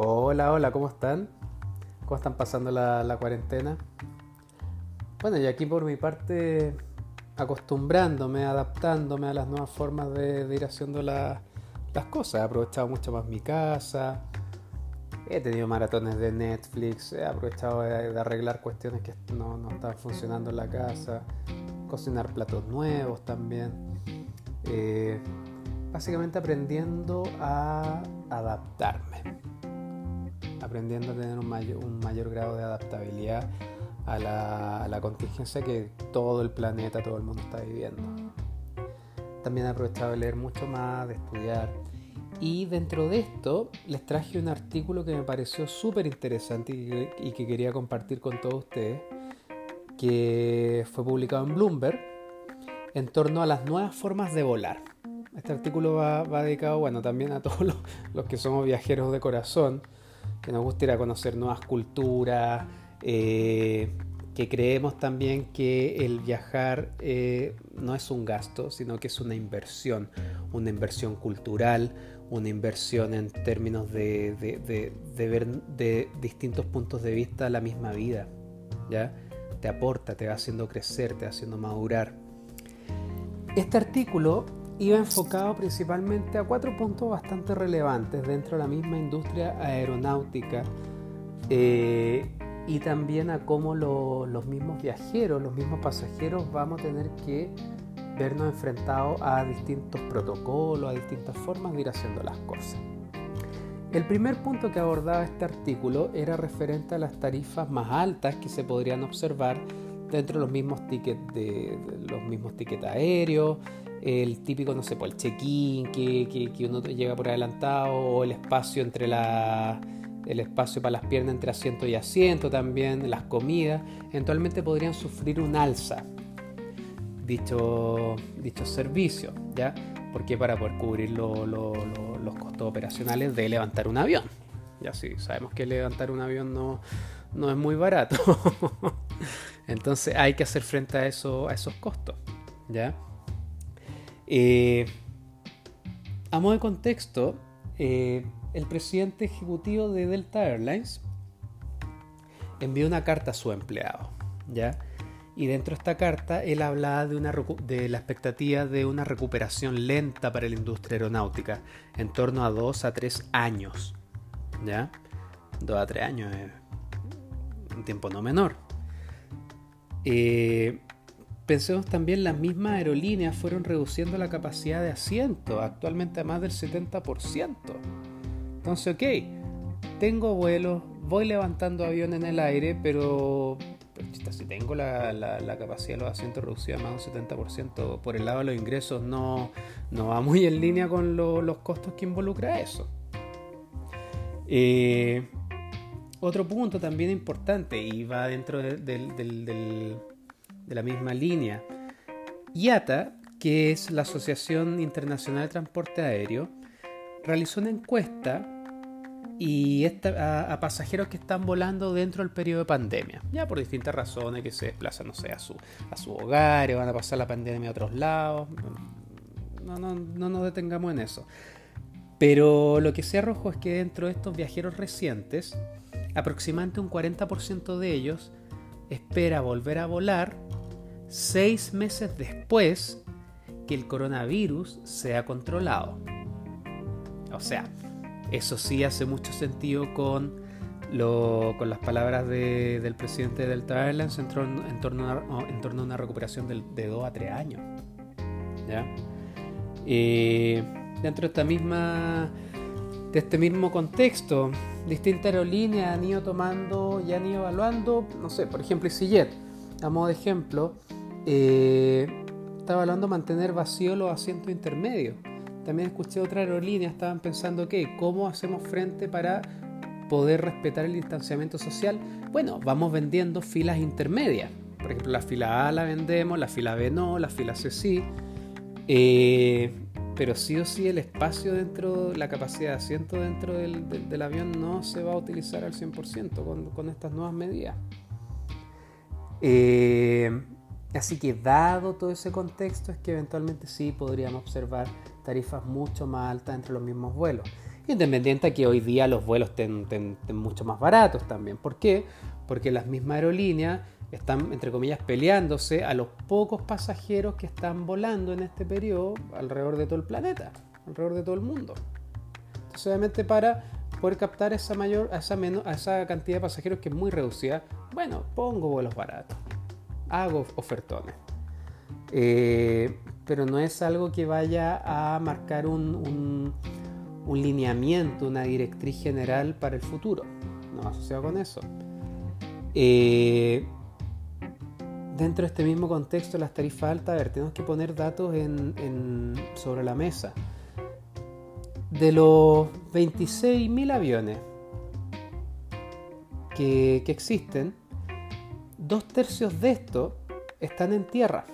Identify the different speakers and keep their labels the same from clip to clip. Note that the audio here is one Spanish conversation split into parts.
Speaker 1: Hola, hola, ¿cómo están? ¿Cómo están pasando la, cuarentena? Bueno, y aquí por mi parte acostumbrándome, adaptándome a las nuevas formas de, ir haciendo las cosas. He aprovechado mucho más mi casa, he tenido maratones de Netflix, he aprovechado de, arreglar cuestiones que no, no están funcionando en la casa, cocinar platos nuevos también. Eh, básicamente aprendiendo a adaptarme, aprendiendo a tener un mayor, grado de adaptabilidad a la, contingencia que todo el planeta, todo el mundo está viviendo. También he aprovechado de leer mucho más, de estudiar. Y dentro de esto les traje un artículo que me pareció súper interesante y, que quería compartir con todos ustedes, que fue publicado en Bloomberg en torno a las nuevas formas de volar. Este artículo va, dedicado, bueno, también a todos los, que somos viajeros de corazón, que nos gusta ir a conocer nuevas culturas, eh, que creemos también que el viajar eh, no es un gasto, sino que es una inversión, una inversión cultural, una inversión en términos de, de ver de distintos puntos de vista la misma vida, ¿ya? Te aporta, te va haciendo crecer, te va haciendo madurar. Este artículo iba enfocado principalmente a cuatro puntos bastante relevantes dentro de la misma industria aeronáutica eh, y también a cómo los mismos viajeros, los mismos pasajeros vamos a tener que vernos enfrentados a distintos protocolos, a distintas formas de ir haciendo las cosas. El primer punto que abordaba este artículo era referente a las tarifas más altas que se podrían observar dentro de los mismos tickets de, los mismos tickets aéreos, el típico, no sé, pues, el check-in que, que, uno llega por adelantado, o el espacio entre la el espacio para las piernas entre asiento y asiento también, las comidas, eventualmente podrían sufrir un alza dicho, dicho servicio, ¿ya? Porque para poder cubrir los costos operacionales de levantar un avión. Ya sí, sabemos que levantar un avión no, no es muy barato. Entonces hay que hacer frente a, eso, a esos costos, ¿ya? Eh, a modo de contexto, eh, el presidente ejecutivo de Delta Airlines envió una carta a su empleado, ¿ya? Y dentro de esta carta él hablaba de, una, de la expectativa de una recuperación lenta para la industria aeronáutica, en torno a 2 a 3 años, ¿ya? 2 a 3 años es un tiempo no menor. Eh, Pensemos también las mismas aerolíneas fueron reduciendo la capacidad de asiento, actualmente a más del 70%. Entonces, ok, tengo vuelos, voy levantando avión en el aire, pero, si tengo la, capacidad de los asientos reducida más del 70% por el lado de los ingresos, no, no va muy en línea con los costos que involucra eso. Eh, otro punto también importante y va dentro del de la misma línea. IATA, que es la Asociación Internacional de Transporte Aéreo, realizó una encuesta y a, pasajeros que están volando dentro del periodo de pandemia, ya por distintas razones que se desplazan, no sé, a su, a su hogar, van a pasar la pandemia a otros lados. No, no, no nos detengamos en eso. Pero lo que se arrojó es que dentro de estos viajeros recientes, aproximadamente un 40% de ellos espera volver a volar seis meses después que el coronavirus sea controlado. O sea, eso sí hace mucho sentido con, lo, con las palabras del presidente de Delta Airlines en torno, en a, en torno a una recuperación de, de 2 a 3 años. ¿ya? Eh, dentro de esta misma de este mismo contexto, distintas aerolíneas han ido tomando y han ido evaluando, no sé, por ejemplo, EasyJet, a modo de ejemplo, eh, estaba hablando de mantener vacíos los asientos intermedios. También escuché otra aerolínea, estaban pensando que cómo hacemos frente para poder respetar el distanciamiento social. Bueno, vamos vendiendo filas intermedias. Por ejemplo, la fila A la vendemos, la fila B no, la fila C sí. Eh, pero sí o sí el espacio dentro, la capacidad de asiento dentro del, avión no se va a utilizar al 100% con, con estas nuevas medidas. Eh, Así que dado todo ese contexto es que eventualmente sí podríamos observar tarifas mucho más altas entre los mismos vuelos. Independiente a que hoy día los vuelos estén, mucho más baratos también. ¿Por qué? Porque las mismas aerolíneas están, entre comillas, peleándose a los pocos pasajeros que están volando en este periodo alrededor de todo el planeta, alrededor de todo el mundo. Entonces, obviamente, para poder captar esa mayor, a esa, a esa cantidad de pasajeros que es muy reducida, bueno, pongo vuelos baratos, hago ofertones. Eh, pero no es algo que vaya a marcar un, un, lineamiento, una directriz general para el futuro, no asociado con eso. Eh, dentro de este mismo contexto, las tarifas altas, a ver, tenemos que poner datos en, sobre la mesa. De los 26.000 aviones que, que existen, dos tercios de estos están en tierra.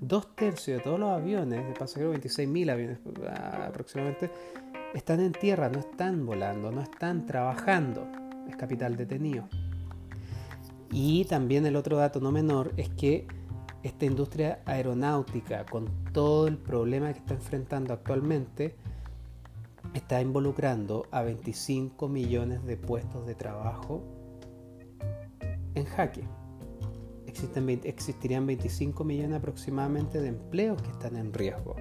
Speaker 1: Dos tercios de todos los aviones de pasajeros, 26.000 aviones aproximadamente, están en tierra, no están volando, no están trabajando. Es capital detenido. Y también el otro dato no menor es que esta industria aeronáutica, con todo el problema que está enfrentando actualmente, está involucrando a 25 millones de puestos de trabajo en jaque. Existirían 25 millones aproximadamente de empleos que están en riesgo.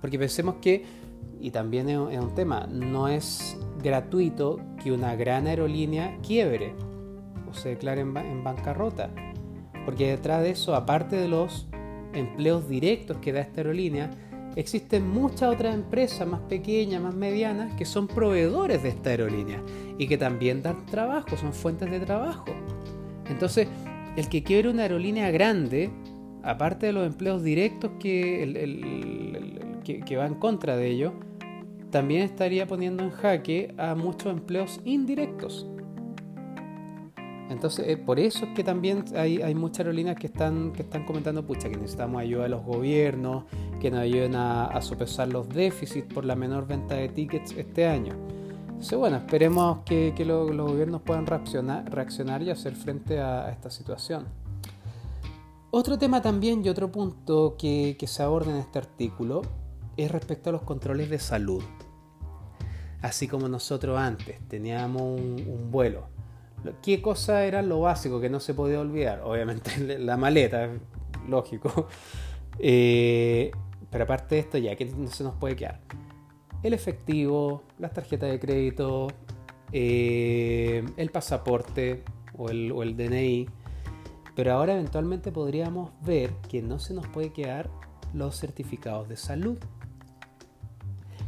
Speaker 1: Porque pensemos que, y también es un tema, no es gratuito que una gran aerolínea quiebre se declare en, bancarrota. Porque detrás de eso, aparte de los empleos directos que da esta aerolínea, existen muchas otras empresas más pequeñas, más medianas, que son proveedores de esta aerolínea y que también dan trabajo, son fuentes de trabajo. Entonces, el que quiere una aerolínea grande, aparte de los empleos directos que, va en contra de ello, también estaría poniendo en jaque a muchos empleos indirectos. Entonces, eh, por eso es que también hay, muchas aerolíneas que están, que están comentando, pucha, que necesitamos ayuda de los gobiernos, que nos ayuden a, sopesar los déficits por la menor venta de tickets este año. Entonces, bueno, esperemos que, los gobiernos puedan reaccionar, reaccionar y hacer frente a, esta situación. Otro tema también y otro punto que, se aborda en este artículo es respecto a los controles de salud. Así como nosotros antes teníamos un vuelo ¿Qué cosa era lo básico que no se podía olvidar? Obviamente la maleta, lógico. Eh, pero aparte de esto, ya que no se nos puede quedar. El efectivo, las tarjetas de crédito, eh, el pasaporte o el, o el DNI. Pero ahora eventualmente podríamos ver que no se nos puede quedar los certificados de salud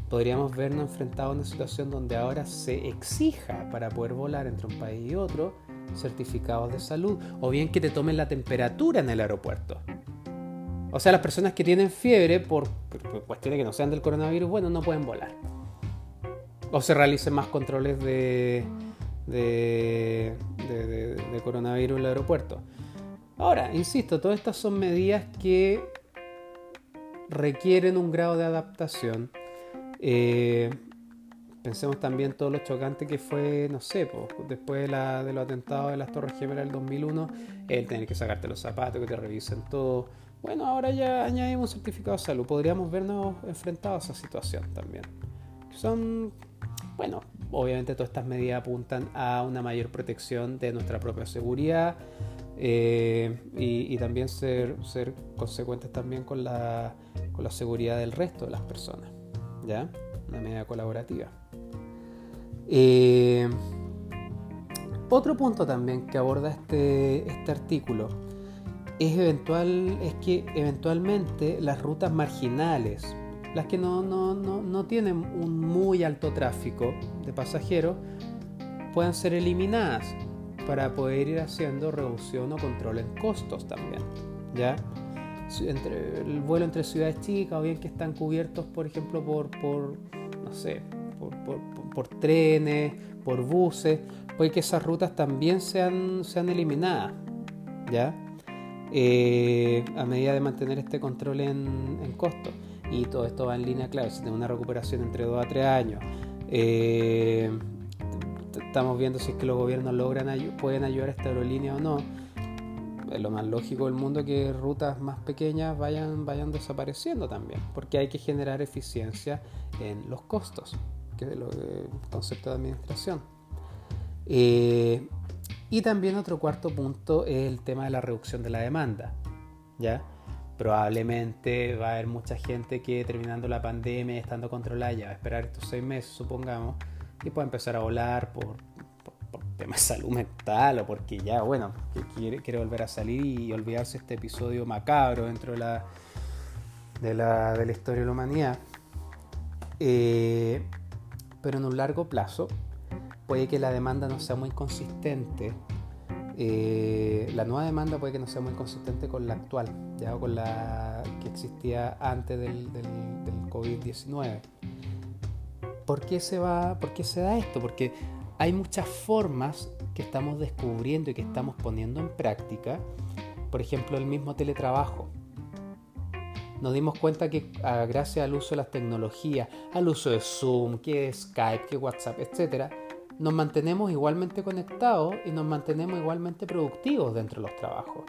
Speaker 1: podríamos vernos enfrentados a una situación donde ahora se exija para poder volar entre un país y otro certificados de salud o bien que te tomen la temperatura en el aeropuerto. O sea, las personas que tienen fiebre por, cuestiones que no sean del coronavirus, bueno, no pueden volar. O se realicen más controles de, de, de coronavirus en el aeropuerto. Ahora, insisto, todas estas son medidas que requieren un grado de adaptación eh, pensemos también todo lo chocante que fue, no sé, después de, de, los atentados de las Torres Gemelas del 2001, el tener que sacarte los zapatos, que te revisen todo. Bueno, ahora ya añadimos un certificado de salud. Podríamos vernos enfrentados a esa situación también. Son, bueno, obviamente todas estas medidas apuntan a una mayor protección de nuestra propia seguridad eh, y, también ser, ser consecuentes también con la, con la seguridad del resto de las personas. ¿ya? Una medida colaborativa. Eh, otro punto también que aborda este, este artículo es, eventual, es que eventualmente las rutas marginales, las que no, no, no, no tienen un muy alto tráfico de pasajeros, puedan ser eliminadas para poder ir haciendo reducción o control en costos también. ¿ya? entre el vuelo entre ciudades chicas o bien que están cubiertos, por ejemplo, por, por no sé, por, trenes, por buses, puede que esas rutas también sean, sean eliminadas, ¿ya? Eh, a medida de mantener este control en, en costo. Y todo esto va en línea, claro, si tiene una recuperación entre 2 a 3 años. Eh, estamos viendo si es que los gobiernos logran pueden ayudar a esta aerolínea o no es lo más lógico del mundo que rutas más pequeñas vayan, vayan desapareciendo también, porque hay que generar eficiencia en los costos, que es el concepto de administración. Eh, y también otro cuarto punto es el tema de la reducción de la demanda. ¿ya? Probablemente va a haber mucha gente que terminando la pandemia, estando controlada, va a esperar estos seis meses, supongamos, y puede empezar a volar por, temas de salud mental o porque ya, bueno, quiere, quiere volver a salir y olvidarse este episodio macabro dentro de la, de la, de la historia de la humanidad. Eh, pero en un largo plazo puede que la demanda no sea muy consistente eh, la nueva demanda puede que no sea muy consistente con la actual, ya con la que existía antes del, del, COVID-19. ¿Por qué, se ¿Por qué se da esto? Porque hay muchas formas que estamos descubriendo y que estamos poniendo en práctica. Por ejemplo, el mismo teletrabajo. Nos dimos cuenta que ah, gracias al uso de las tecnologías, al uso de Zoom, que Skype, que WhatsApp, etcétera, nos mantenemos igualmente conectados y nos mantenemos igualmente productivos dentro de los trabajos.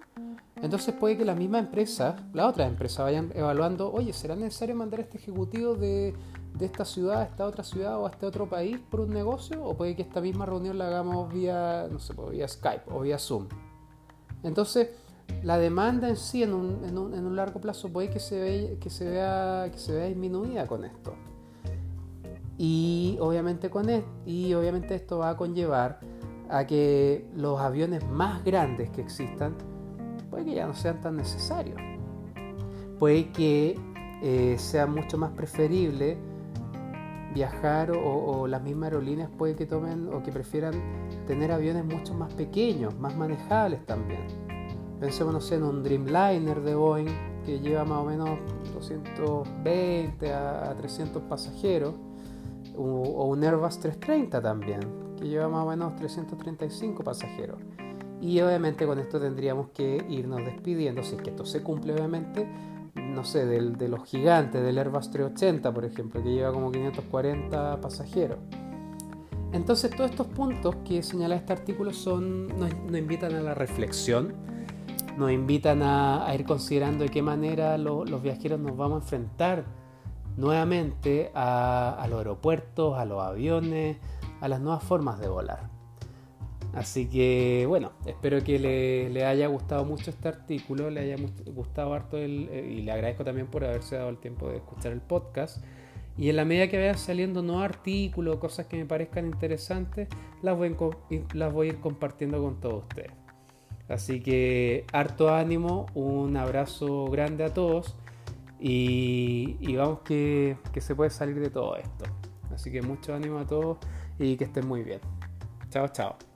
Speaker 1: Entonces puede que la misma empresa, la otra empresa, vayan evaluando, oye, ¿será necesario mandar a este ejecutivo de, de esta ciudad a esta otra ciudad o a este otro país por un negocio? O puede que esta misma reunión la hagamos vía, no sé, pues, vía Skype o vía Zoom. Entonces, la demanda en sí en un, en un, en un largo plazo puede que se, que, se vea, que se vea disminuida con esto. Y obviamente, con esto, y obviamente esto va a conllevar a que los aviones más grandes que existan puede que ya no sean tan necesarios. Puede que eh, sea mucho más preferible viajar o, las mismas aerolíneas puede que tomen o que prefieran tener aviones mucho más pequeños, más manejables también. Pensemos en un Dreamliner de Boeing que lleva más o menos 220 a 300 pasajeros o un Airbus 330 también, que lleva más o menos 335 pasajeros. Y obviamente con esto tendríamos que irnos despidiendo, si es que esto se cumple obviamente, no sé, del, de los gigantes, del Airbus 380 por ejemplo, que lleva como 540 pasajeros. Entonces todos estos puntos que señala este artículo son, nos, invitan a la reflexión, nos invitan a, ir considerando de qué manera los viajeros nos vamos a enfrentar nuevamente a, los aeropuertos, a los aviones, a las nuevas formas de volar. Así que bueno, espero que le, haya gustado mucho este artículo, le haya gustado harto eh, y le agradezco también por haberse dado el tiempo de escuchar el podcast. Y en la medida que vayan saliendo nuevos artículos, cosas que me parezcan interesantes, voy, las voy a ir compartiendo con todos ustedes. Así que harto ánimo, un abrazo grande a todos y, vamos que, que se puede salir de todo esto. Así que mucho ánimo a todos y que estén muy bien. Chao, chao.